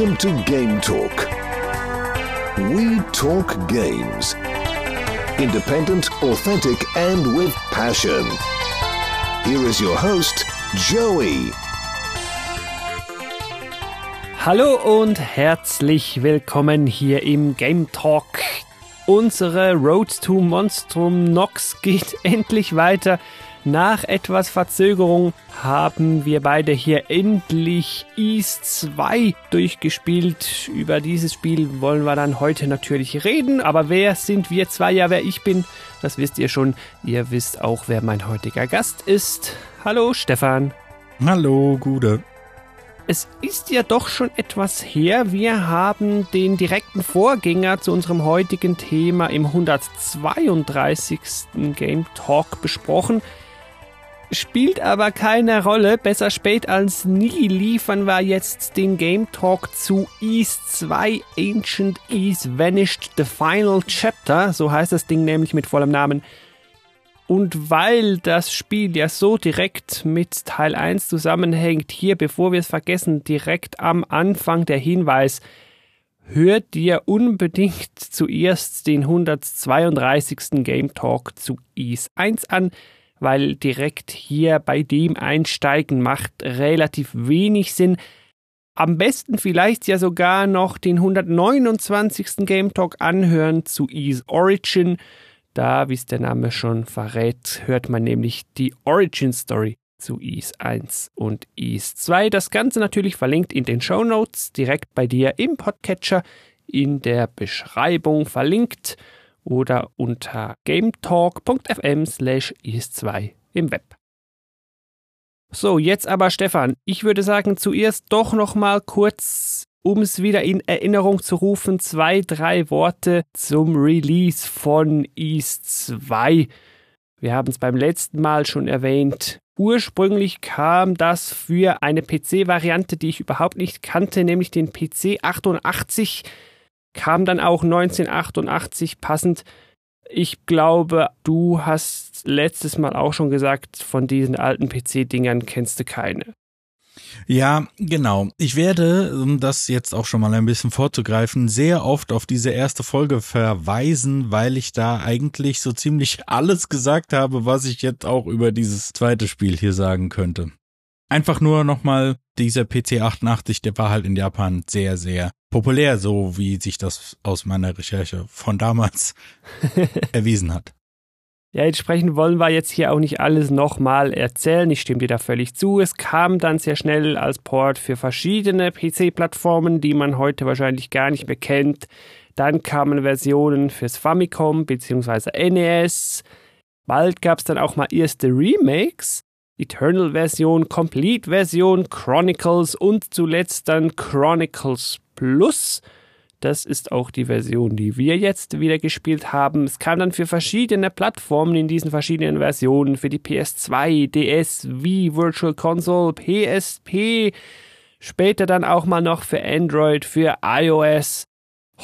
Welcome to Game Talk. We talk games. Independent, authentic, and with passion. Here is your host, Joey. Hallo und herzlich willkommen hier im Game Talk. Unsere Road to Monstrum Nox geht endlich weiter. Nach etwas Verzögerung haben wir beide hier endlich East 2 durchgespielt. Über dieses Spiel wollen wir dann heute natürlich reden. Aber wer sind wir zwei? Ja, wer ich bin, das wisst ihr schon. Ihr wisst auch, wer mein heutiger Gast ist. Hallo, Stefan. Hallo, Gude. Es ist ja doch schon etwas her. Wir haben den direkten Vorgänger zu unserem heutigen Thema im 132. Game Talk besprochen. Spielt aber keine Rolle. Besser spät als nie liefern wir jetzt den Game Talk zu East 2 Ancient East Vanished The Final Chapter. So heißt das Ding nämlich mit vollem Namen. Und weil das Spiel ja so direkt mit Teil 1 zusammenhängt, hier, bevor wir es vergessen, direkt am Anfang der Hinweis, hört dir unbedingt zuerst den 132. Game Talk zu Ease 1 an, weil direkt hier bei dem Einsteigen macht relativ wenig Sinn. Am besten vielleicht ja sogar noch den 129. Game Talk anhören zu Ease Origin da, wie es der Name schon verrät, hört man nämlich die Origin Story zu Ease 1 und Ease 2. Das Ganze natürlich verlinkt in den Show Notes, direkt bei dir im Podcatcher, in der Beschreibung verlinkt oder unter gametalk.fm slash ease2 im Web. So, jetzt aber Stefan, ich würde sagen, zuerst doch noch mal kurz um es wieder in Erinnerung zu rufen, zwei, drei Worte zum Release von East 2. Wir haben es beim letzten Mal schon erwähnt. Ursprünglich kam das für eine PC-Variante, die ich überhaupt nicht kannte, nämlich den PC 88. Kam dann auch 1988 passend. Ich glaube, du hast letztes Mal auch schon gesagt, von diesen alten PC-Dingern kennst du keine. Ja, genau. Ich werde, um das jetzt auch schon mal ein bisschen vorzugreifen, sehr oft auf diese erste Folge verweisen, weil ich da eigentlich so ziemlich alles gesagt habe, was ich jetzt auch über dieses zweite Spiel hier sagen könnte. Einfach nur nochmal, dieser PC 88, der war halt in Japan sehr, sehr populär, so wie sich das aus meiner Recherche von damals erwiesen hat. Ja, entsprechend wollen wir jetzt hier auch nicht alles nochmal erzählen. Ich stimme dir da völlig zu. Es kam dann sehr schnell als Port für verschiedene PC-Plattformen, die man heute wahrscheinlich gar nicht mehr kennt. Dann kamen Versionen fürs Famicom bzw. NES. Bald gab es dann auch mal erste Remakes. Eternal-Version, Complete-Version, Chronicles und zuletzt dann Chronicles Plus. Das ist auch die Version, die wir jetzt wieder gespielt haben. Es kam dann für verschiedene Plattformen in diesen verschiedenen Versionen. Für die PS2, DS, Wii, Virtual Console, PSP. Später dann auch mal noch für Android, für iOS.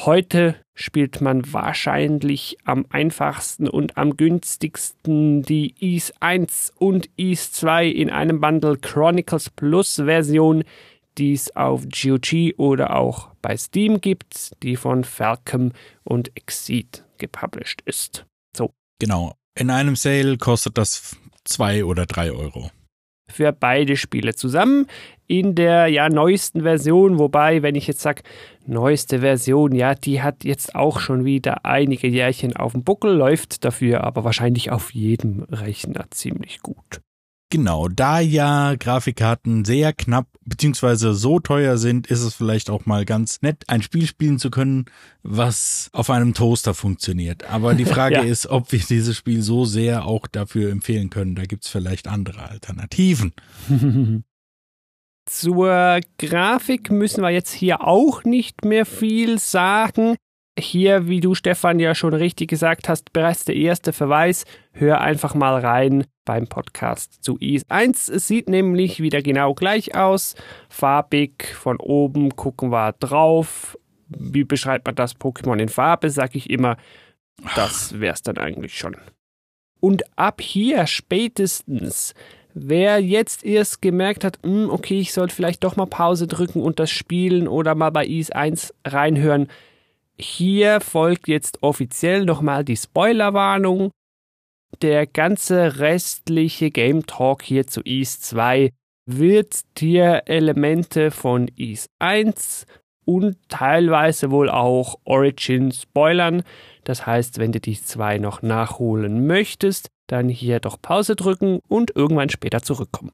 Heute spielt man wahrscheinlich am einfachsten und am günstigsten die Ease 1 und Ease 2 in einem Bundle Chronicles Plus Version, die es auf GOG oder auch bei Steam gibt, die von Falcom und Exceed gepublished ist. So. Genau. In einem Sale kostet das zwei oder drei Euro. Für beide Spiele zusammen in der ja neuesten Version, wobei, wenn ich jetzt sage, neueste Version, ja, die hat jetzt auch schon wieder einige Jährchen auf dem Buckel, läuft dafür aber wahrscheinlich auf jedem Rechner ziemlich gut. Genau, da ja Grafikkarten sehr knapp beziehungsweise so teuer sind, ist es vielleicht auch mal ganz nett, ein Spiel spielen zu können, was auf einem Toaster funktioniert. Aber die Frage ja. ist, ob wir dieses Spiel so sehr auch dafür empfehlen können. Da gibt's vielleicht andere Alternativen. Zur Grafik müssen wir jetzt hier auch nicht mehr viel sagen hier, wie du Stefan ja schon richtig gesagt hast, bereits der erste Verweis. Hör einfach mal rein beim Podcast zu Ease 1. Es sieht nämlich wieder genau gleich aus. Farbig von oben gucken wir drauf. Wie beschreibt man das Pokémon in Farbe? Sag ich immer. Das wär's dann eigentlich schon. Und ab hier spätestens Wer jetzt erst gemerkt hat, hm, okay, ich sollte vielleicht doch mal Pause drücken und das spielen oder mal bei Ease 1 reinhören, hier folgt jetzt offiziell nochmal die Spoilerwarnung. Der ganze restliche Game Talk hier zu Ease 2 wird dir Elemente von Ease 1 und teilweise wohl auch Origin spoilern. Das heißt, wenn du die zwei noch nachholen möchtest, dann hier doch Pause drücken und irgendwann später zurückkommen.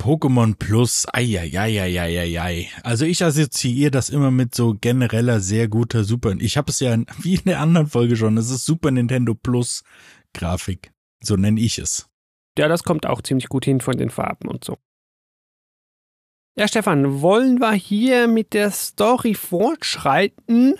Pokémon Plus, eieieiei. Also ich assoziiere das immer mit so genereller sehr guter Super. Ich habe es ja wie in der anderen Folge schon. Es ist Super Nintendo Plus Grafik. So nenne ich es. Ja, das kommt auch ziemlich gut hin von den Farben und so. Ja, Stefan, wollen wir hier mit der Story fortschreiten?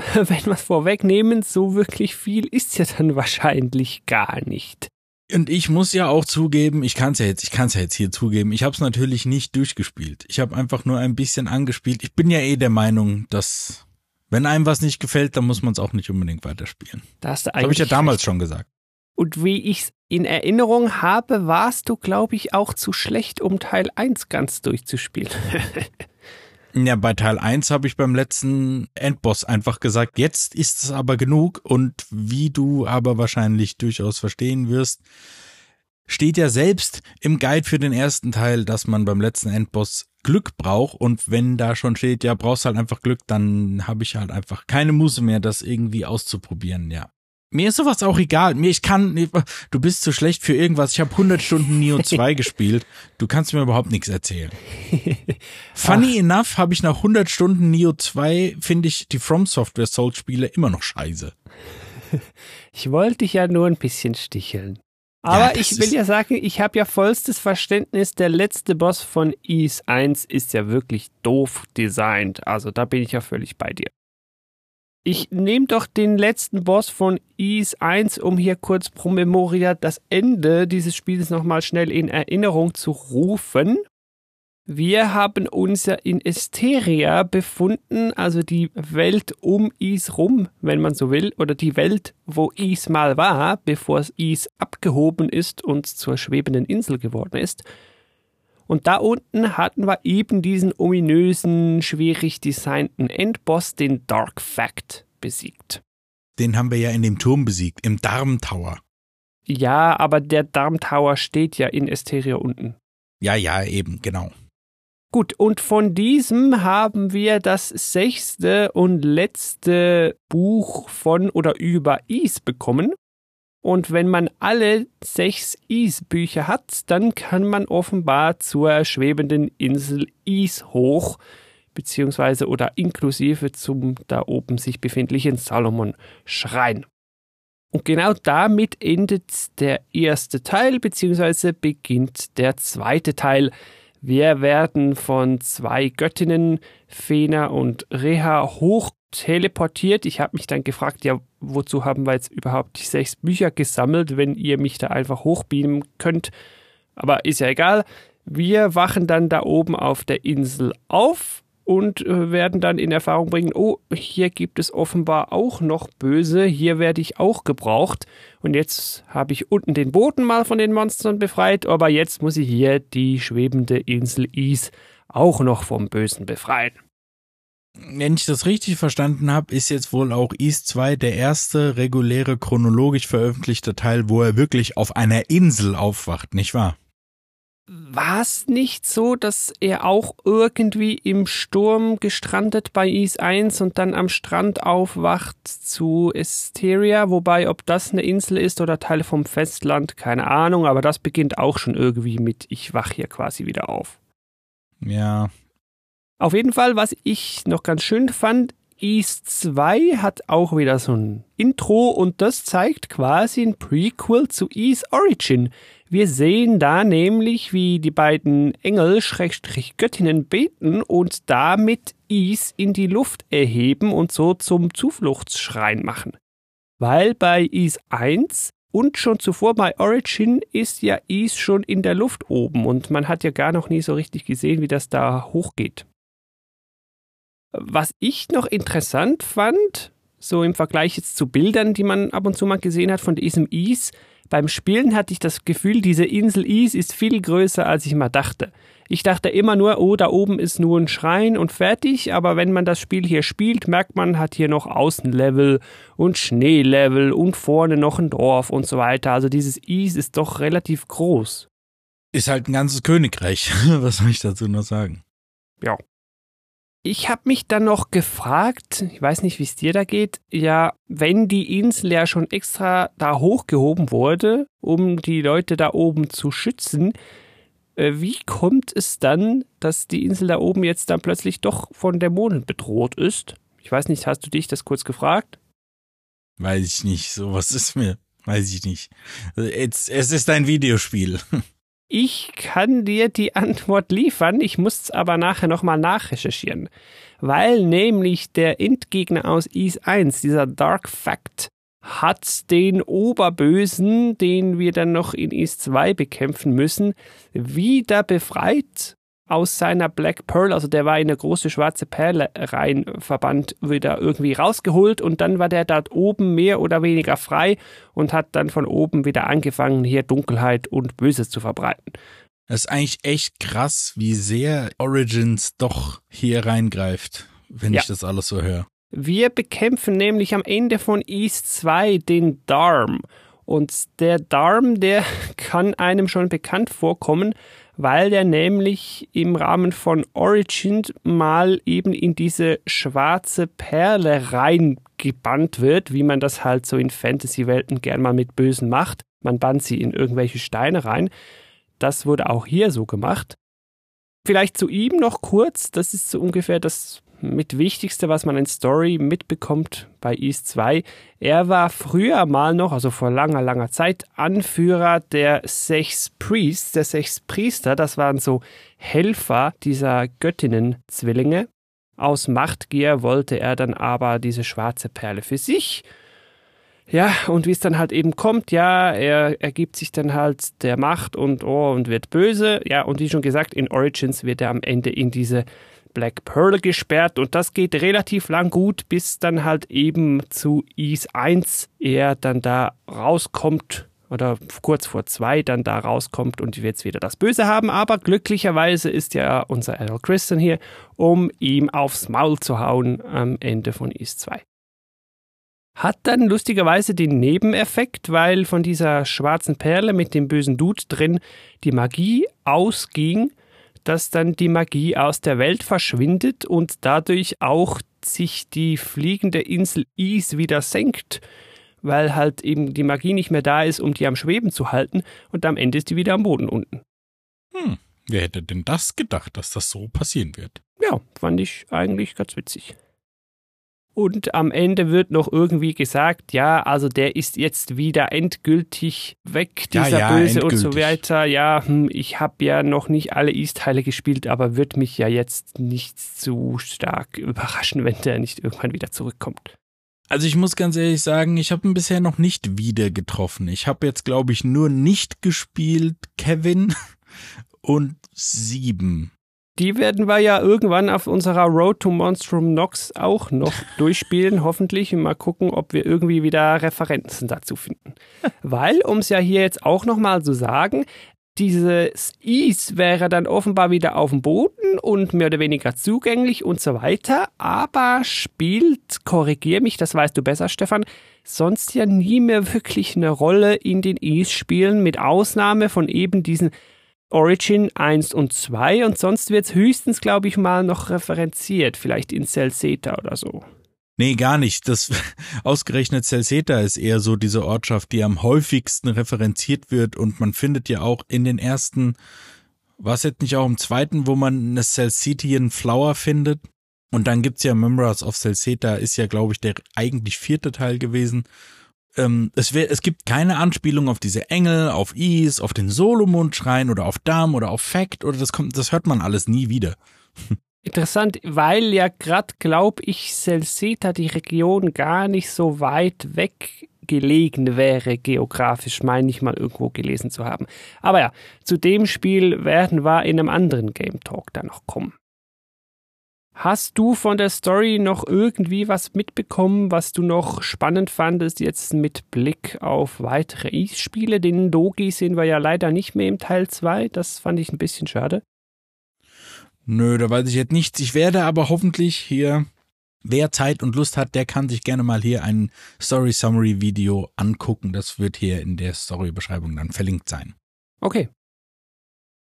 wenn wir es vorwegnehmen, so wirklich viel ist ja dann wahrscheinlich gar nicht. Und ich muss ja auch zugeben, ich kann es ja jetzt, ich kann es ja jetzt hier zugeben, ich habe es natürlich nicht durchgespielt. Ich habe einfach nur ein bisschen angespielt. Ich bin ja eh der Meinung, dass wenn einem was nicht gefällt, dann muss man es auch nicht unbedingt weiterspielen. Das habe ich ja damals recht. schon gesagt. Und wie ich es in Erinnerung habe, warst du, glaube ich, auch zu schlecht, um Teil 1 ganz durchzuspielen. Ja, bei Teil 1 habe ich beim letzten Endboss einfach gesagt, jetzt ist es aber genug und wie du aber wahrscheinlich durchaus verstehen wirst, steht ja selbst im Guide für den ersten Teil, dass man beim letzten Endboss Glück braucht und wenn da schon steht, ja, brauchst halt einfach Glück, dann habe ich halt einfach keine Muße mehr, das irgendwie auszuprobieren, ja. Mir ist sowas auch egal. Mir, ich kann, du bist zu schlecht für irgendwas. Ich habe 100 Stunden Neo 2 gespielt. Du kannst mir überhaupt nichts erzählen. Funny Ach. enough habe ich nach 100 Stunden Neo 2, finde ich die From Software Soul Spiele immer noch scheiße. Ich wollte dich ja nur ein bisschen sticheln. Aber ja, ich will ja sagen, ich habe ja vollstes Verständnis, der letzte Boss von Ease 1 ist ja wirklich doof designt. Also da bin ich ja völlig bei dir. Ich nehme doch den letzten Boss von Ease 1, um hier kurz pro Memoria das Ende dieses Spiels nochmal schnell in Erinnerung zu rufen. Wir haben uns ja in Esteria befunden, also die Welt um Is rum, wenn man so will, oder die Welt, wo Is mal war, bevor Is abgehoben ist und zur schwebenden Insel geworden ist. Und da unten hatten wir eben diesen ominösen, schwierig designten Endboss, den Dark Fact, besiegt. Den haben wir ja in dem Turm besiegt, im Darmtower. Ja, aber der Darmtower steht ja in Esteria unten. Ja, ja, eben, genau. Gut, und von diesem haben wir das sechste und letzte Buch von oder über Is bekommen. Und wenn man alle sechs Is-Bücher hat, dann kann man offenbar zur schwebenden Insel Is hoch, beziehungsweise oder inklusive zum da oben sich befindlichen Salomon-Schrein. Und genau damit endet der erste Teil, beziehungsweise beginnt der zweite Teil. Wir werden von zwei Göttinnen, Fena und Reha, hoch teleportiert. Ich habe mich dann gefragt, ja, wozu haben wir jetzt überhaupt die sechs Bücher gesammelt, wenn ihr mich da einfach hochbeamen könnt? Aber ist ja egal. Wir wachen dann da oben auf der Insel auf und äh, werden dann in Erfahrung bringen, oh, hier gibt es offenbar auch noch Böse, hier werde ich auch gebraucht. Und jetzt habe ich unten den Boden mal von den Monstern befreit, aber jetzt muss ich hier die schwebende Insel Is auch noch vom Bösen befreien wenn ich das richtig verstanden habe, ist jetzt wohl auch East 2 der erste reguläre chronologisch veröffentlichte Teil, wo er wirklich auf einer Insel aufwacht, nicht wahr? War es nicht so, dass er auch irgendwie im Sturm gestrandet bei Is 1 und dann am Strand aufwacht zu Esteria? Wobei, ob das eine Insel ist oder Teil vom Festland, keine Ahnung, aber das beginnt auch schon irgendwie mit Ich wach hier quasi wieder auf. Ja, auf jeden Fall, was ich noch ganz schön fand, East 2 hat auch wieder so ein Intro und das zeigt quasi ein Prequel zu East Origin. Wir sehen da nämlich, wie die beiden Engel Schrägstrich Göttinnen beten und damit Is in die Luft erheben und so zum Zufluchtsschrein machen. Weil bei Is 1 und schon zuvor bei Origin ist ja Is schon in der Luft oben und man hat ja gar noch nie so richtig gesehen, wie das da hochgeht. Was ich noch interessant fand, so im Vergleich jetzt zu Bildern, die man ab und zu mal gesehen hat von diesem Ease, beim Spielen hatte ich das Gefühl, diese Insel Is ist viel größer, als ich mal dachte. Ich dachte immer nur, oh, da oben ist nur ein Schrein und fertig, aber wenn man das Spiel hier spielt, merkt man, hat hier noch Außenlevel und Schneelevel und vorne noch ein Dorf und so weiter. Also dieses Is ist doch relativ groß. Ist halt ein ganzes Königreich. Was soll ich dazu noch sagen? Ja. Ich habe mich dann noch gefragt, ich weiß nicht, wie es dir da geht, ja, wenn die Insel ja schon extra da hochgehoben wurde, um die Leute da oben zu schützen, äh, wie kommt es dann, dass die Insel da oben jetzt dann plötzlich doch von Dämonen bedroht ist? Ich weiß nicht, hast du dich das kurz gefragt? Weiß ich nicht, sowas ist mir, weiß ich nicht. Es, es ist ein Videospiel. Ich kann dir die Antwort liefern, ich muss es aber nachher nochmal nachrecherchieren. Weil nämlich der Endgegner aus Is 1, dieser Dark Fact, hat den Oberbösen, den wir dann noch in Is 2 bekämpfen müssen, wieder befreit aus seiner Black Pearl, also der war in eine große schwarze Perle rein verbannt, wieder irgendwie rausgeholt und dann war der dort oben mehr oder weniger frei und hat dann von oben wieder angefangen, hier Dunkelheit und Böses zu verbreiten. Das ist eigentlich echt krass, wie sehr Origins doch hier reingreift, wenn ja. ich das alles so höre. Wir bekämpfen nämlich am Ende von East 2 den Darm. Und der Darm, der kann einem schon bekannt vorkommen, weil der nämlich im Rahmen von Origin mal eben in diese schwarze Perle reingebannt wird, wie man das halt so in Fantasy-Welten gern mal mit Bösen macht. Man bannt sie in irgendwelche Steine rein. Das wurde auch hier so gemacht. Vielleicht zu ihm noch kurz, das ist so ungefähr das mit Wichtigste, was man in Story mitbekommt bei East 2. Er war früher mal noch, also vor langer, langer Zeit, Anführer der Sechs Priests, der Sechs Priester. Das waren so Helfer dieser Göttinnen-Zwillinge. Aus Machtgier wollte er dann aber diese schwarze Perle für sich. Ja, und wie es dann halt eben kommt, ja, er ergibt sich dann halt der Macht und oh, und wird böse. Ja, und wie schon gesagt, in Origins wird er am Ende in diese Black Pearl gesperrt und das geht relativ lang gut, bis dann halt eben zu Ease 1 er dann da rauskommt oder kurz vor zwei dann da rauskommt und jetzt wieder das Böse haben. Aber glücklicherweise ist ja unser Al Christian hier, um ihm aufs Maul zu hauen am Ende von East 2. Hat dann lustigerweise den Nebeneffekt, weil von dieser schwarzen Perle mit dem bösen Dude drin die Magie ausging dass dann die Magie aus der Welt verschwindet und dadurch auch sich die fliegende Insel Is wieder senkt, weil halt eben die Magie nicht mehr da ist, um die am Schweben zu halten und am Ende ist die wieder am Boden unten. Hm, wer hätte denn das gedacht, dass das so passieren wird? Ja, fand ich eigentlich ganz witzig. Und am Ende wird noch irgendwie gesagt, ja, also der ist jetzt wieder endgültig weg, dieser ja, ja, Böse endgültig. und so weiter. Ja, hm, ich habe ja noch nicht alle East-Teile gespielt, aber wird mich ja jetzt nicht zu stark überraschen, wenn der nicht irgendwann wieder zurückkommt. Also ich muss ganz ehrlich sagen, ich habe ihn bisher noch nicht wieder getroffen. Ich habe jetzt, glaube ich, nur nicht gespielt Kevin und sieben die werden wir ja irgendwann auf unserer Road to Monstrum Nox auch noch durchspielen, hoffentlich, und mal gucken, ob wir irgendwie wieder Referenzen dazu finden. Weil, um es ja hier jetzt auch nochmal zu sagen, dieses Ease wäre dann offenbar wieder auf dem Boden und mehr oder weniger zugänglich und so weiter, aber spielt, korrigier mich, das weißt du besser, Stefan, sonst ja nie mehr wirklich eine Rolle in den Ease-Spielen, mit Ausnahme von eben diesen Origin 1 und 2 und sonst wird es höchstens, glaube ich, mal noch referenziert, vielleicht in Celceta oder so. Nee, gar nicht. Das ausgerechnet Celceta ist eher so diese Ortschaft, die am häufigsten referenziert wird und man findet ja auch in den ersten, was jetzt nicht auch im zweiten, wo man eine Celcetian Flower findet. Und dann gibt's ja Memoirs of Celceta, ist ja, glaube ich, der eigentlich vierte Teil gewesen ähm, es, wär, es gibt keine Anspielung auf diese Engel, auf Is, auf den Solomon-Schrein oder auf Dam oder auf Fact oder das kommt, das hört man alles nie wieder. Interessant, weil ja gerade, glaube ich, Celceta, die Region, gar nicht so weit weg gelegen wäre, geografisch, meine ich mal irgendwo gelesen zu haben. Aber ja, zu dem Spiel werden wir in einem anderen Game Talk dann noch kommen. Hast du von der Story noch irgendwie was mitbekommen, was du noch spannend fandest, jetzt mit Blick auf weitere E-Spiele? Den Dogi sehen wir ja leider nicht mehr im Teil 2. Das fand ich ein bisschen schade. Nö, da weiß ich jetzt nichts. Ich werde aber hoffentlich hier, wer Zeit und Lust hat, der kann sich gerne mal hier ein Story Summary Video angucken. Das wird hier in der Story-Beschreibung dann verlinkt sein. Okay,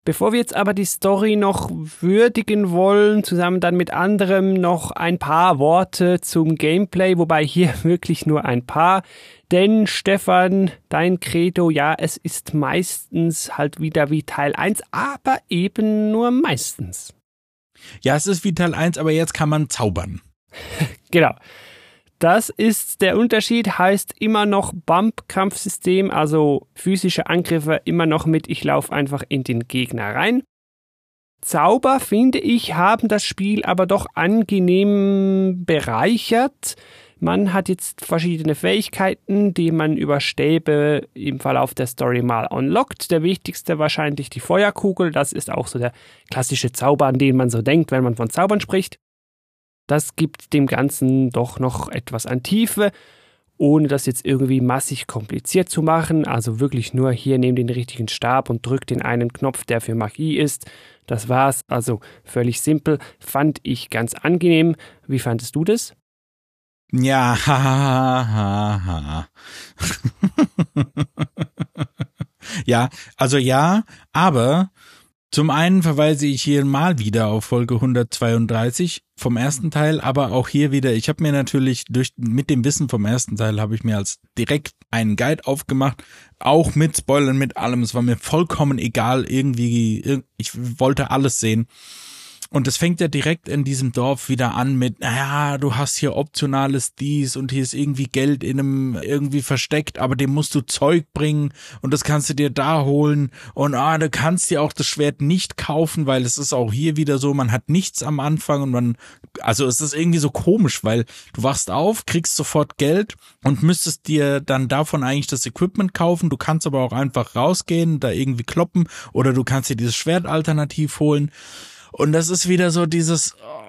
Bevor wir jetzt aber die Story noch würdigen wollen, zusammen dann mit anderem noch ein paar Worte zum Gameplay, wobei hier wirklich nur ein paar. Denn Stefan, dein Credo, ja, es ist meistens halt wieder wie Teil 1, aber eben nur meistens. Ja, es ist wie Teil 1, aber jetzt kann man zaubern. genau. Das ist der Unterschied, heißt immer noch Bump-Kampfsystem, also physische Angriffe immer noch mit, ich laufe einfach in den Gegner rein. Zauber, finde ich, haben das Spiel aber doch angenehm bereichert. Man hat jetzt verschiedene Fähigkeiten, die man über Stäbe im Verlauf der Story mal unlockt. Der wichtigste wahrscheinlich die Feuerkugel. Das ist auch so der klassische Zauber, an den man so denkt, wenn man von Zaubern spricht. Das gibt dem Ganzen doch noch etwas an Tiefe, ohne das jetzt irgendwie massig kompliziert zu machen. Also wirklich nur hier nehmt den richtigen Stab und drückt den einen Knopf, der für Magie ist. Das war's. Also völlig simpel. Fand ich ganz angenehm. Wie fandest du das? Ja, ha, ha, ha, ja, also ja, aber zum einen verweise ich hier mal wieder auf Folge 132 vom ersten Teil, aber auch hier wieder, ich habe mir natürlich durch mit dem Wissen vom ersten Teil habe ich mir als direkt einen Guide aufgemacht, auch mit Spoilern, mit allem. Es war mir vollkommen egal, irgendwie, ich wollte alles sehen. Und es fängt ja direkt in diesem Dorf wieder an mit, naja, du hast hier optionales dies und hier ist irgendwie Geld in einem irgendwie versteckt, aber dem musst du Zeug bringen und das kannst du dir da holen und ah, du kannst dir auch das Schwert nicht kaufen, weil es ist auch hier wieder so, man hat nichts am Anfang und man, also es ist irgendwie so komisch, weil du wachst auf, kriegst sofort Geld und müsstest dir dann davon eigentlich das Equipment kaufen, du kannst aber auch einfach rausgehen, da irgendwie kloppen oder du kannst dir dieses Schwert alternativ holen. Und das ist wieder so dieses, oh,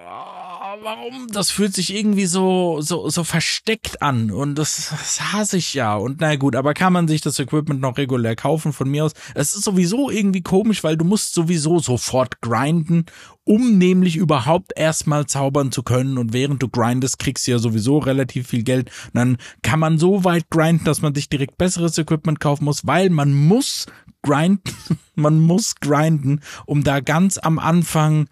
warum? Das fühlt sich irgendwie so, so, so versteckt an. Und das, das hasse ich ja. Und na gut, aber kann man sich das Equipment noch regulär kaufen von mir aus? Es ist sowieso irgendwie komisch, weil du musst sowieso sofort grinden, um nämlich überhaupt erstmal zaubern zu können. Und während du grindest, kriegst du ja sowieso relativ viel Geld. Und dann kann man so weit grinden, dass man sich direkt besseres Equipment kaufen muss, weil man muss grinden, man muss grinden, um da ganz am Anfang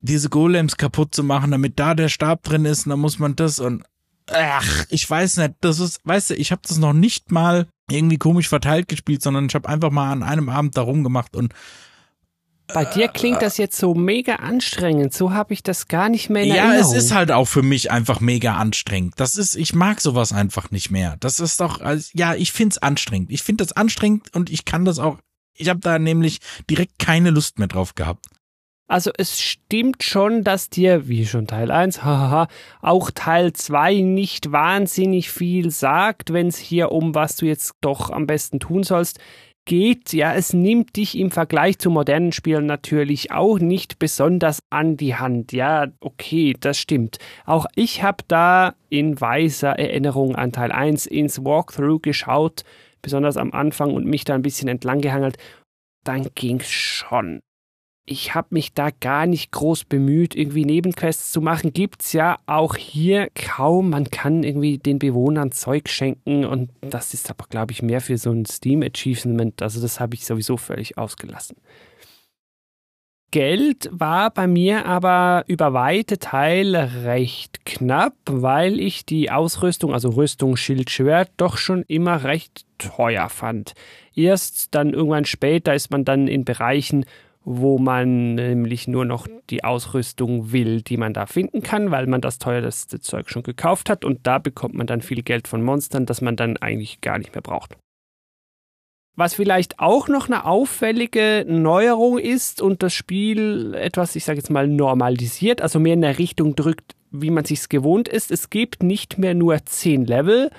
diese Golems kaputt zu machen, damit da der Stab drin ist, und dann muss man das und ach, ich weiß nicht, das ist, weißt du, ich habe das noch nicht mal irgendwie komisch verteilt gespielt, sondern ich habe einfach mal an einem Abend da rumgemacht und bei dir klingt das jetzt so mega anstrengend. So habe ich das gar nicht mehr in ja, Erinnerung. Ja, es ist halt auch für mich einfach mega anstrengend. Das ist, ich mag sowas einfach nicht mehr. Das ist doch, also, ja, ich find's anstrengend. Ich find das anstrengend und ich kann das auch. Ich habe da nämlich direkt keine Lust mehr drauf gehabt. Also es stimmt schon, dass dir, wie schon Teil 1, hahaha, auch Teil 2 nicht wahnsinnig viel sagt, wenn es hier um was du jetzt doch am besten tun sollst geht, ja, es nimmt dich im Vergleich zu modernen Spielen natürlich auch nicht besonders an die Hand. Ja, okay, das stimmt. Auch ich habe da in weiser Erinnerung an Teil 1 ins Walkthrough geschaut, besonders am Anfang und mich da ein bisschen entlang gehangelt. Dann ging's schon ich habe mich da gar nicht groß bemüht, irgendwie Nebenquests zu machen. Gibt's ja auch hier kaum. Man kann irgendwie den Bewohnern Zeug schenken und das ist aber, glaube ich, mehr für so ein Steam Achievement. Also das habe ich sowieso völlig ausgelassen. Geld war bei mir aber über weite Teile recht knapp, weil ich die Ausrüstung, also Rüstung, Schild, Schwert, doch schon immer recht teuer fand. Erst dann irgendwann später ist man dann in Bereichen, wo man nämlich nur noch die Ausrüstung will, die man da finden kann, weil man das teuerste Zeug schon gekauft hat und da bekommt man dann viel Geld von Monstern, das man dann eigentlich gar nicht mehr braucht. Was vielleicht auch noch eine auffällige Neuerung ist und das Spiel etwas, ich sage jetzt mal, normalisiert, also mehr in der Richtung drückt, wie man sich's gewohnt ist. Es gibt nicht mehr nur 10 Level,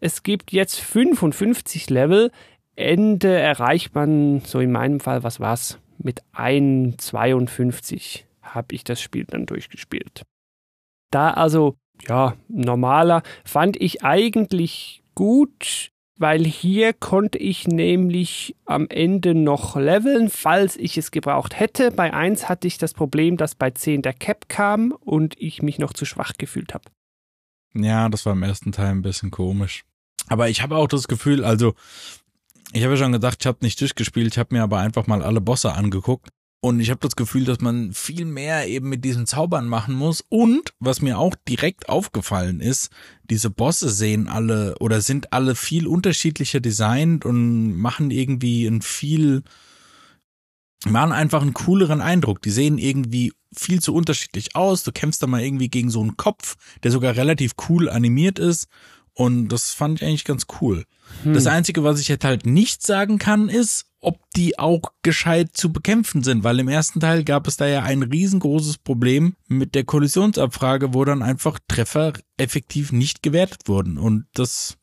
es gibt jetzt 55 Level. Ende erreicht man, so in meinem Fall, was war's? Mit 1,52 habe ich das Spiel dann durchgespielt. Da also, ja, normaler fand ich eigentlich gut, weil hier konnte ich nämlich am Ende noch leveln, falls ich es gebraucht hätte. Bei 1 hatte ich das Problem, dass bei 10 der Cap kam und ich mich noch zu schwach gefühlt habe. Ja, das war im ersten Teil ein bisschen komisch. Aber ich habe auch das Gefühl, also ich habe ja schon gesagt, ich habe nicht durchgespielt, ich habe mir aber einfach mal alle Bosse angeguckt. Und ich habe das Gefühl, dass man viel mehr eben mit diesen Zaubern machen muss. Und was mir auch direkt aufgefallen ist, diese Bosse sehen alle oder sind alle viel unterschiedlicher designt und machen irgendwie ein viel, machen einfach einen cooleren Eindruck. Die sehen irgendwie viel zu unterschiedlich aus. Du kämpfst da mal irgendwie gegen so einen Kopf, der sogar relativ cool animiert ist. Und das fand ich eigentlich ganz cool. Hm. Das Einzige, was ich jetzt halt nicht sagen kann, ist, ob die auch gescheit zu bekämpfen sind, weil im ersten Teil gab es da ja ein riesengroßes Problem mit der Kollisionsabfrage, wo dann einfach Treffer effektiv nicht gewertet wurden. Und das.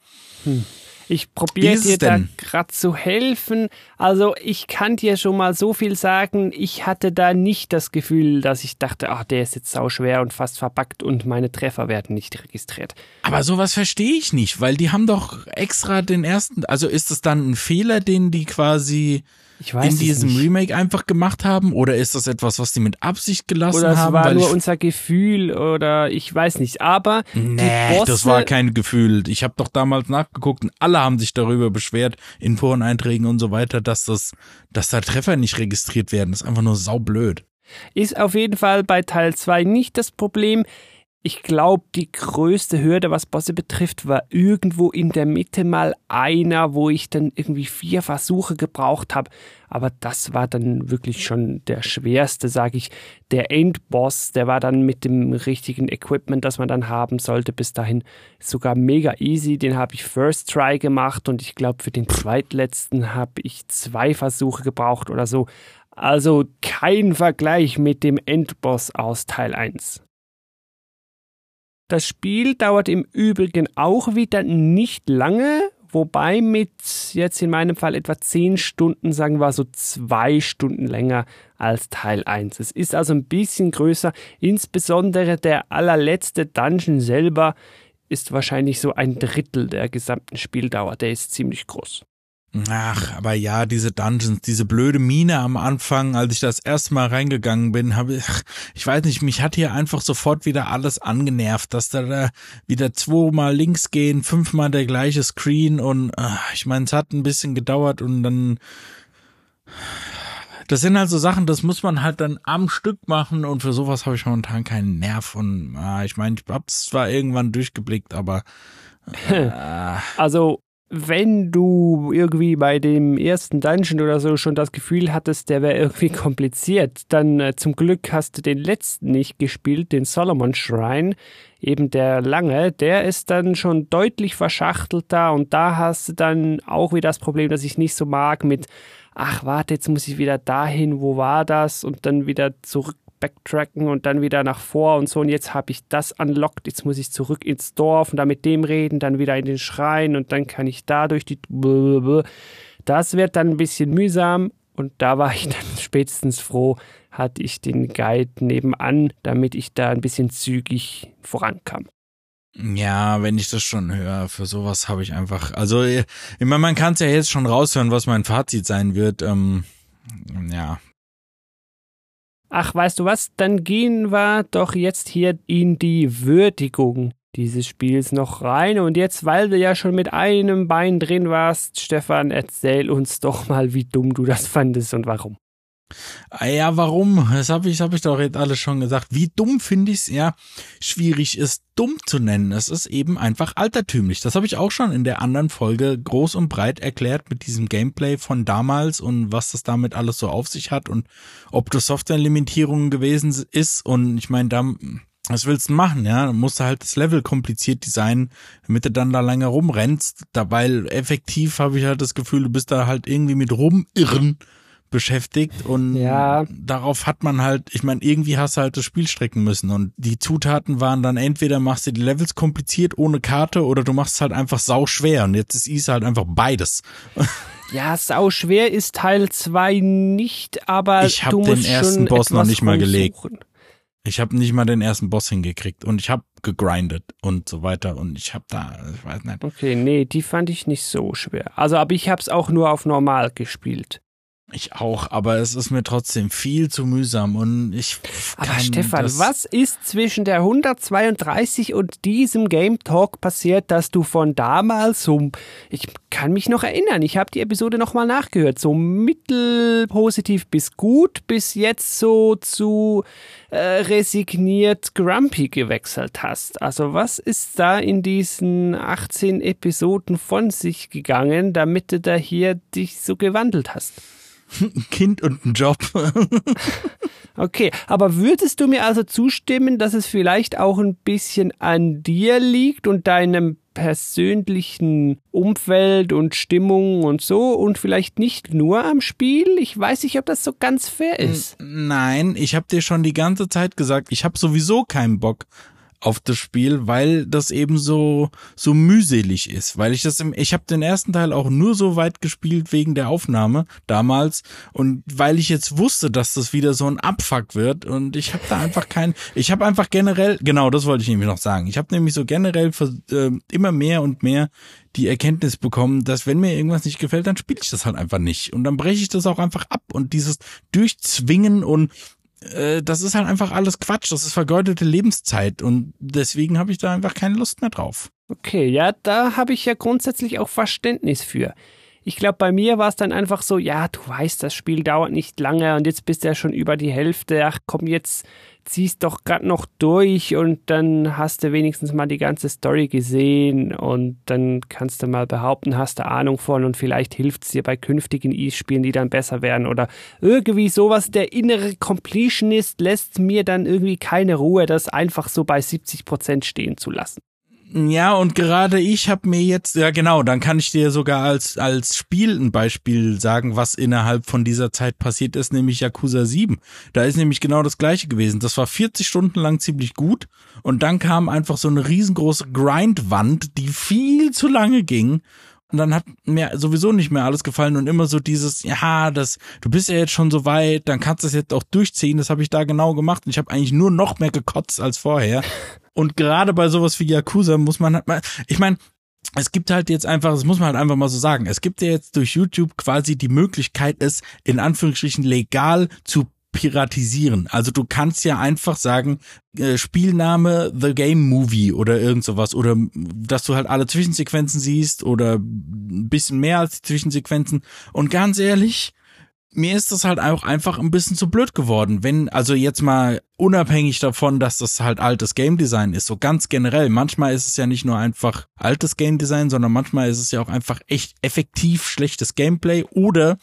Hm. Ich probiere dir da gerade zu helfen. Also ich kann dir schon mal so viel sagen, ich hatte da nicht das Gefühl, dass ich dachte, ach, der ist jetzt sau schwer und fast verbackt und meine Treffer werden nicht registriert. Aber sowas verstehe ich nicht, weil die haben doch extra den ersten, also ist das dann ein Fehler, den die quasi in diesem Remake einfach gemacht haben? Oder ist das etwas, was die mit Absicht gelassen oder haben? Oder es war nur unser Gefühl oder ich weiß nicht. Aber nee, Bosse, das war kein Gefühl. Ich habe doch damals nachgeguckt und alle haben sich darüber beschwert in Foreneinträgen und so weiter, dass das, dass da Treffer nicht registriert werden. Das ist einfach nur saublöd. Ist auf jeden Fall bei Teil 2 nicht das Problem. Ich glaube, die größte Hürde, was Bosse betrifft, war irgendwo in der Mitte mal einer, wo ich dann irgendwie vier Versuche gebraucht habe. Aber das war dann wirklich schon der schwerste, sage ich. Der Endboss, der war dann mit dem richtigen Equipment, das man dann haben sollte, bis dahin sogar mega easy. Den habe ich First Try gemacht und ich glaube, für den zweitletzten habe ich zwei Versuche gebraucht oder so. Also kein Vergleich mit dem Endboss aus Teil 1. Das Spiel dauert im Übrigen auch wieder nicht lange, wobei mit jetzt in meinem Fall etwa 10 Stunden, sagen wir so zwei Stunden länger als Teil 1. Es ist also ein bisschen größer, insbesondere der allerletzte Dungeon selber ist wahrscheinlich so ein Drittel der gesamten Spieldauer, der ist ziemlich groß. Ach, aber ja, diese Dungeons, diese blöde Mine am Anfang, als ich das erste Mal reingegangen bin, habe ich, ich weiß nicht, mich hat hier einfach sofort wieder alles angenervt, dass da, da wieder zweimal links gehen, fünfmal der gleiche Screen und ach, ich meine, es hat ein bisschen gedauert und dann das sind halt so Sachen, das muss man halt dann am Stück machen und für sowas habe ich momentan keinen Nerv und ah, ich meine, ich hab's zwar irgendwann durchgeblickt, aber also wenn du irgendwie bei dem ersten Dungeon oder so schon das Gefühl hattest, der wäre irgendwie kompliziert, dann äh, zum Glück hast du den letzten nicht gespielt, den Solomon Shrine, eben der lange, der ist dann schon deutlich verschachtelter und da hast du dann auch wieder das Problem, das ich nicht so mag mit ach warte, jetzt muss ich wieder dahin, wo war das? Und dann wieder zurück backtracken und dann wieder nach vor und so. Und jetzt habe ich das unlocked. Jetzt muss ich zurück ins Dorf und da mit dem reden, dann wieder in den Schrein und dann kann ich da durch die. Das wird dann ein bisschen mühsam und da war ich dann spätestens froh, hatte ich den Guide nebenan, damit ich da ein bisschen zügig vorankam. Ja, wenn ich das schon höre, für sowas habe ich einfach, also ich meine, man kann es ja jetzt schon raushören, was mein Fazit sein wird. Ähm, ja, Ach, weißt du was? Dann gehen wir doch jetzt hier in die Würdigung dieses Spiels noch rein. Und jetzt, weil du ja schon mit einem Bein drin warst, Stefan, erzähl uns doch mal, wie dumm du das fandest und warum. Ah ja, warum? Das habe ich, hab ich doch jetzt alles schon gesagt. Wie dumm finde ich es? Ja, schwierig ist dumm zu nennen. Es ist eben einfach altertümlich. Das habe ich auch schon in der anderen Folge groß und breit erklärt mit diesem Gameplay von damals und was das damit alles so auf sich hat und ob das Software-Limitierungen gewesen ist. Und ich meine, da was willst du machen, ja? Du musst halt das Level kompliziert designen, damit du dann da lange rumrennst. Dabei effektiv habe ich halt das Gefühl, du bist da halt irgendwie mit rumirren beschäftigt und ja. darauf hat man halt, ich meine, irgendwie hast du halt das Spiel strecken müssen und die Zutaten waren dann entweder machst du die Levels kompliziert ohne Karte oder du machst es halt einfach sau schwer und jetzt ist es halt einfach beides. Ja, sau schwer ist Teil 2 nicht, aber ich habe den ersten Boss noch nicht mal gelegt. Ich habe nicht mal den ersten Boss hingekriegt und ich habe gegrindet und so weiter und ich habe da, ich weiß nicht. Okay, nee, die fand ich nicht so schwer. Also, aber ich habe es auch nur auf normal gespielt. Ich auch, aber es ist mir trotzdem viel zu mühsam und ich. Aber Stefan, was ist zwischen der 132 und diesem Game Talk passiert, dass du von damals so, ich kann mich noch erinnern, ich habe die Episode nochmal nachgehört, so mittelpositiv bis gut, bis jetzt so zu äh, resigniert grumpy gewechselt hast. Also was ist da in diesen 18 Episoden von sich gegangen, damit du da hier dich so gewandelt hast? Ein Kind und ein Job. okay, aber würdest du mir also zustimmen, dass es vielleicht auch ein bisschen an dir liegt und deinem persönlichen Umfeld und Stimmung und so und vielleicht nicht nur am Spiel? Ich weiß nicht, ob das so ganz fair ist. Nein, ich habe dir schon die ganze Zeit gesagt, ich habe sowieso keinen Bock auf das Spiel, weil das eben so so mühselig ist, weil ich das im ich habe den ersten Teil auch nur so weit gespielt wegen der Aufnahme damals und weil ich jetzt wusste, dass das wieder so ein Abfuck wird und ich habe da einfach kein ich habe einfach generell genau, das wollte ich nämlich noch sagen. Ich habe nämlich so generell für, äh, immer mehr und mehr die Erkenntnis bekommen, dass wenn mir irgendwas nicht gefällt, dann spiele ich das halt einfach nicht und dann breche ich das auch einfach ab und dieses durchzwingen und äh, das ist halt einfach alles Quatsch. Das ist vergeudete Lebenszeit und deswegen habe ich da einfach keine Lust mehr drauf. Okay, ja, da habe ich ja grundsätzlich auch Verständnis für. Ich glaube, bei mir war es dann einfach so, ja, du weißt, das Spiel dauert nicht lange und jetzt bist du ja schon über die Hälfte. Ach komm, jetzt ziehst doch gerade noch durch und dann hast du wenigstens mal die ganze Story gesehen und dann kannst du mal behaupten, hast du Ahnung von und vielleicht hilft es dir bei künftigen E-Spielen, die dann besser werden oder irgendwie sowas. Der innere Completionist lässt mir dann irgendwie keine Ruhe, das einfach so bei 70 Prozent stehen zu lassen. Ja, und gerade ich habe mir jetzt, ja genau, dann kann ich dir sogar als, als Spiel ein Beispiel sagen, was innerhalb von dieser Zeit passiert ist, nämlich Yakuza 7. Da ist nämlich genau das gleiche gewesen. Das war 40 Stunden lang ziemlich gut und dann kam einfach so eine riesengroße Grindwand, die viel zu lange ging. Und dann hat mir sowieso nicht mehr alles gefallen und immer so dieses, ja, das, du bist ja jetzt schon so weit, dann kannst du es jetzt auch durchziehen. Das habe ich da genau gemacht. Und ich habe eigentlich nur noch mehr gekotzt als vorher. Und gerade bei sowas wie Yakuza muss man halt mal, ich meine, es gibt halt jetzt einfach, das muss man halt einfach mal so sagen, es gibt ja jetzt durch YouTube quasi die Möglichkeit, es in Anführungsstrichen legal zu piratisieren. Also du kannst ja einfach sagen, äh, Spielname The Game Movie oder irgend sowas oder dass du halt alle Zwischensequenzen siehst oder ein bisschen mehr als die Zwischensequenzen. Und ganz ehrlich, mir ist das halt auch einfach ein bisschen zu blöd geworden. Wenn, also jetzt mal unabhängig davon, dass das halt altes Game Design ist, so ganz generell. Manchmal ist es ja nicht nur einfach altes Game Design, sondern manchmal ist es ja auch einfach echt effektiv schlechtes Gameplay oder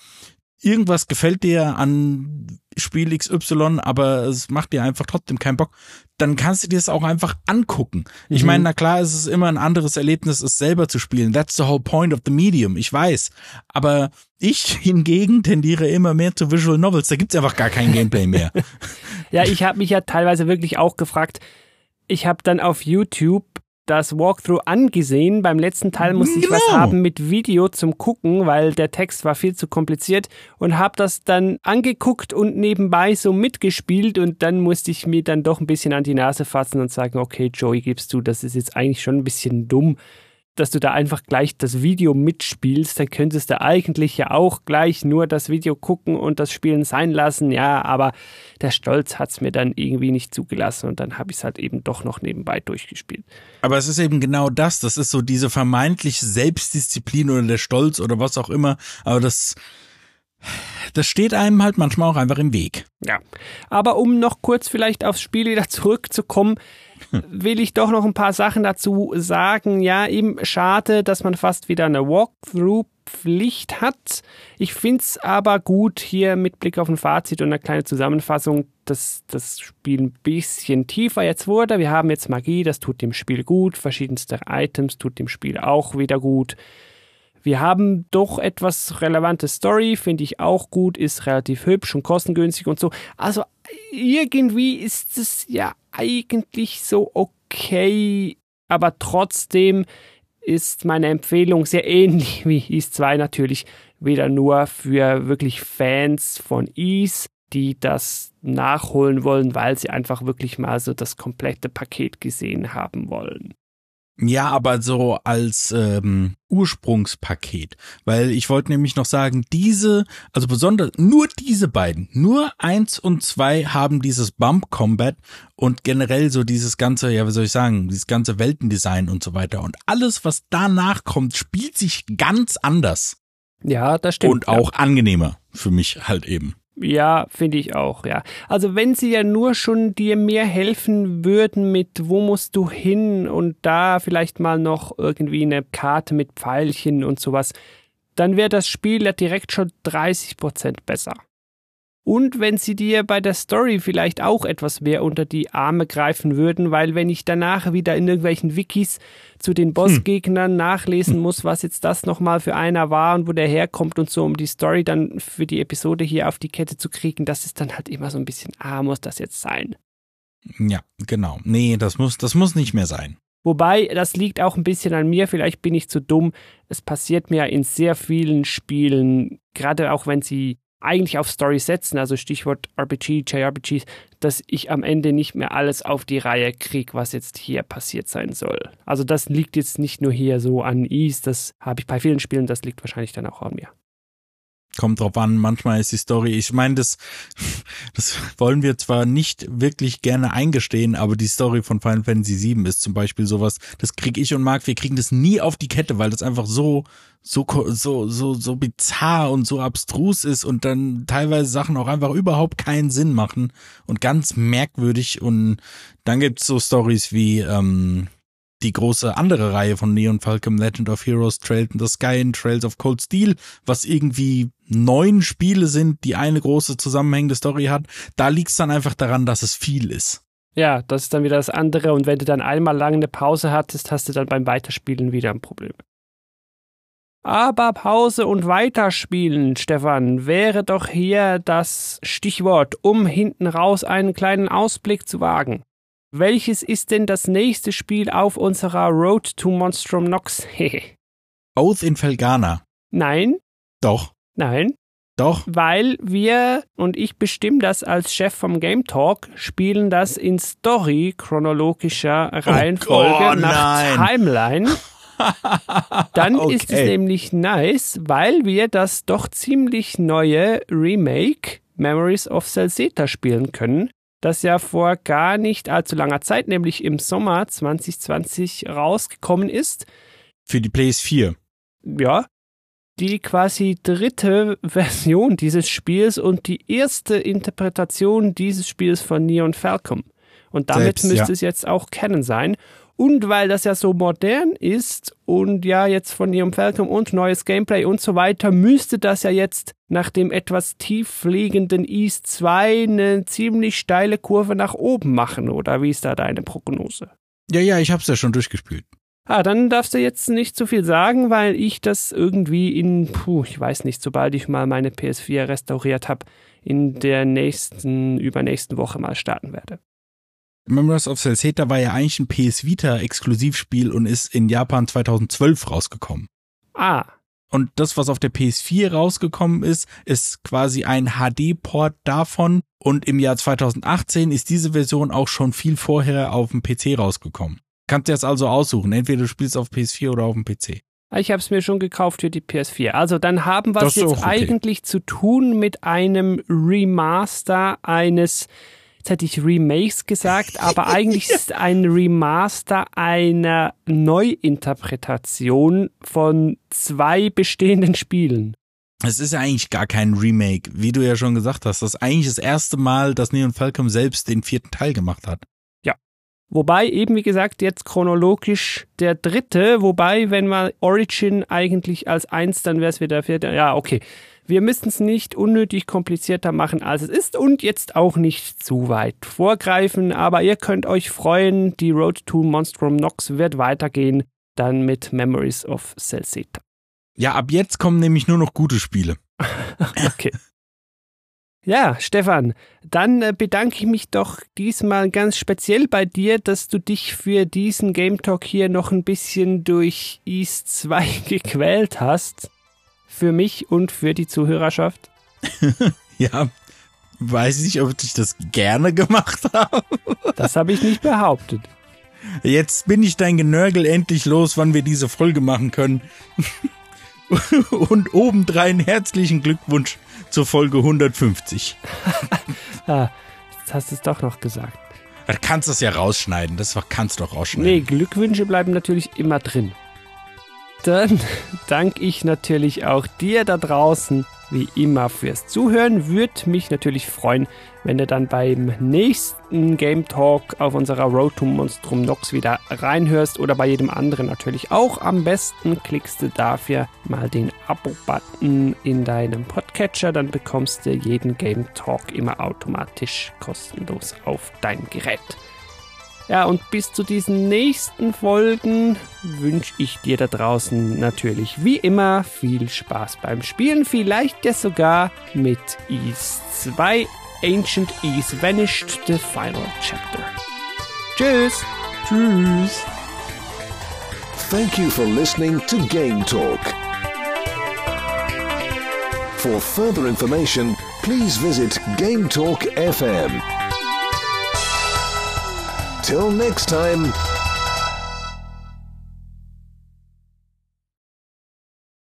irgendwas gefällt dir an Spiel XY, aber es macht dir einfach trotzdem keinen Bock, dann kannst du dir es auch einfach angucken. Ich mhm. meine, na klar, es ist immer ein anderes Erlebnis, es selber zu spielen. That's the whole point of the medium, ich weiß. Aber ich hingegen tendiere immer mehr zu Visual Novels. Da gibt's einfach gar kein Gameplay mehr. ja, ich habe mich ja teilweise wirklich auch gefragt, ich habe dann auf YouTube das Walkthrough angesehen. Beim letzten Teil musste ich was genau. haben mit Video zum Gucken, weil der Text war viel zu kompliziert und habe das dann angeguckt und nebenbei so mitgespielt und dann musste ich mir dann doch ein bisschen an die Nase fassen und sagen, okay, Joey, gibst du, das ist jetzt eigentlich schon ein bisschen dumm dass du da einfach gleich das Video mitspielst, dann könntest du eigentlich ja auch gleich nur das Video gucken und das Spielen sein lassen. Ja, aber der Stolz hat es mir dann irgendwie nicht zugelassen und dann habe ich es halt eben doch noch nebenbei durchgespielt. Aber es ist eben genau das. Das ist so diese vermeintliche Selbstdisziplin oder der Stolz oder was auch immer. Aber das das steht einem halt manchmal auch einfach im Weg. Ja. Aber um noch kurz vielleicht aufs Spiel wieder zurückzukommen, will ich doch noch ein paar Sachen dazu sagen. Ja, eben schade, dass man fast wieder eine Walkthrough-Pflicht hat. Ich finde es aber gut, hier mit Blick auf ein Fazit und eine kleine Zusammenfassung, dass das Spiel ein bisschen tiefer jetzt wurde. Wir haben jetzt Magie, das tut dem Spiel gut. Verschiedenste Items tut dem Spiel auch wieder gut. Wir haben doch etwas relevante Story, finde ich auch gut, ist relativ hübsch und kostengünstig und so. Also irgendwie ist es ja eigentlich so okay, aber trotzdem ist meine Empfehlung sehr ähnlich wie Ease 2 natürlich wieder nur für wirklich Fans von Ease. die das nachholen wollen, weil sie einfach wirklich mal so das komplette Paket gesehen haben wollen. Ja, aber so als ähm, Ursprungspaket. Weil ich wollte nämlich noch sagen, diese, also besonders nur diese beiden, nur eins und zwei haben dieses Bump Combat und generell so dieses ganze, ja, wie soll ich sagen, dieses ganze Weltendesign und so weiter. Und alles, was danach kommt, spielt sich ganz anders. Ja, das stimmt. Und auch ja. angenehmer für mich halt eben. Ja, finde ich auch, ja. Also wenn sie ja nur schon dir mehr helfen würden mit, wo musst du hin und da vielleicht mal noch irgendwie eine Karte mit Pfeilchen und sowas, dann wäre das Spiel ja direkt schon 30 Prozent besser. Und wenn sie dir bei der Story vielleicht auch etwas mehr unter die Arme greifen würden, weil wenn ich danach wieder in irgendwelchen Wikis zu den Bossgegnern hm. nachlesen muss, was jetzt das nochmal für einer war und wo der herkommt und so, um die Story dann für die Episode hier auf die Kette zu kriegen, das ist dann halt immer so ein bisschen, ah, muss das jetzt sein? Ja, genau. Nee, das muss, das muss nicht mehr sein. Wobei, das liegt auch ein bisschen an mir, vielleicht bin ich zu dumm. Es passiert mir in sehr vielen Spielen, gerade auch wenn sie eigentlich auf Story setzen, also Stichwort RPG, JRPGs, dass ich am Ende nicht mehr alles auf die Reihe kriege, was jetzt hier passiert sein soll. Also das liegt jetzt nicht nur hier so an Ease, das habe ich bei vielen Spielen, das liegt wahrscheinlich dann auch an mir. Kommt drauf an, manchmal ist die Story, ich meine, das, das wollen wir zwar nicht wirklich gerne eingestehen, aber die Story von Final Fantasy VII ist zum Beispiel sowas, das kriege ich und Marc, wir kriegen das nie auf die Kette, weil das einfach so, so, so, so, so bizarr und so abstrus ist und dann teilweise Sachen auch einfach überhaupt keinen Sinn machen und ganz merkwürdig und dann gibt's so Stories wie, ähm, die große andere Reihe von Neon Falcon Legend of Heroes Trails in the Sky und Trails of Cold Steel, was irgendwie neun Spiele sind, die eine große zusammenhängende Story hat. Da liegt es dann einfach daran, dass es viel ist. Ja, das ist dann wieder das andere. Und wenn du dann einmal lang eine Pause hattest, hast du dann beim Weiterspielen wieder ein Problem. Aber Pause und Weiterspielen, Stefan, wäre doch hier das Stichwort, um hinten raus einen kleinen Ausblick zu wagen. Welches ist denn das nächste Spiel auf unserer Road to Monstrum Nox? Oath in Felgana. Nein. Doch. Nein. Doch. Weil wir, und ich bestimme das als Chef vom Game Talk, spielen das in Story chronologischer Reihenfolge oh, nach nein. Timeline. Dann okay. ist es nämlich nice, weil wir das doch ziemlich neue Remake Memories of Celzeta spielen können das ja vor gar nicht allzu langer Zeit, nämlich im Sommer 2020 rausgekommen ist. Für die PS4. Ja. Die quasi dritte Version dieses Spiels und die erste Interpretation dieses Spiels von Neon Falcom. Und damit Selbst, müsste ja. es jetzt auch kennen sein. Und weil das ja so modern ist und ja jetzt von ihrem Falcon und neues Gameplay und so weiter, müsste das ja jetzt nach dem etwas tiefliegenden East 2 eine ziemlich steile Kurve nach oben machen, oder wie ist da deine Prognose? Ja, ja, ich hab's ja schon durchgespielt. Ah, dann darfst du jetzt nicht zu viel sagen, weil ich das irgendwie in, puh, ich weiß nicht, sobald ich mal meine PS4 restauriert habe, in der nächsten, übernächsten Woche mal starten werde. Memories of Celceta war ja eigentlich ein PS Vita Exklusivspiel und ist in Japan 2012 rausgekommen. Ah. Und das, was auf der PS4 rausgekommen ist, ist quasi ein HD-Port davon. Und im Jahr 2018 ist diese Version auch schon viel vorher auf dem PC rausgekommen. Kannst du jetzt also aussuchen. Entweder du spielst auf PS4 oder auf dem PC. Ich habe es mir schon gekauft für die PS4. Also dann haben wir es jetzt okay. eigentlich zu tun mit einem Remaster eines jetzt hätte ich Remakes gesagt, aber eigentlich ist ein Remaster eine Neuinterpretation von zwei bestehenden Spielen. Es ist ja eigentlich gar kein Remake, wie du ja schon gesagt hast. Das ist eigentlich das erste Mal, dass Neon Falcom selbst den vierten Teil gemacht hat. Ja. Wobei eben, wie gesagt, jetzt chronologisch der dritte, wobei, wenn man Origin eigentlich als eins, dann wäre es wieder der vierte. Ja, okay. Wir müssen es nicht unnötig komplizierter machen, als es ist und jetzt auch nicht zu weit vorgreifen, aber ihr könnt euch freuen, die Road to Monstrum Nox wird weitergehen, dann mit Memories of Celceta. Ja, ab jetzt kommen nämlich nur noch gute Spiele. okay. Ja, Stefan, dann äh, bedanke ich mich doch diesmal ganz speziell bei dir, dass du dich für diesen Game Talk hier noch ein bisschen durch East 2 gequält hast für mich und für die Zuhörerschaft? ja, Weiß ich, ob ich das gerne gemacht habe. Das habe ich nicht behauptet. Jetzt bin ich dein Genörgel endlich los, wann wir diese Folge machen können. Und obendrein herzlichen Glückwunsch zur Folge 150. ah, jetzt hast du es doch noch gesagt. Da kannst du es ja rausschneiden. Das kannst du doch rausschneiden. Nee, Glückwünsche bleiben natürlich immer drin. Dann danke ich natürlich auch dir da draußen wie immer fürs Zuhören. Würde mich natürlich freuen, wenn du dann beim nächsten Game Talk auf unserer Road to Monstrum Nox wieder reinhörst oder bei jedem anderen natürlich auch. Am besten klickst du dafür mal den Abo-Button in deinem Podcatcher, dann bekommst du jeden Game Talk immer automatisch kostenlos auf dein Gerät. Ja, und bis zu diesen nächsten Folgen wünsche ich dir da draußen natürlich wie immer viel Spaß beim Spielen. Vielleicht ja sogar mit Ease 2 Ancient Ease Vanished, the final chapter. Tschüss. Tschüss. Thank you for listening to Game Talk. For further information, please visit Game Talk FM. Till next time.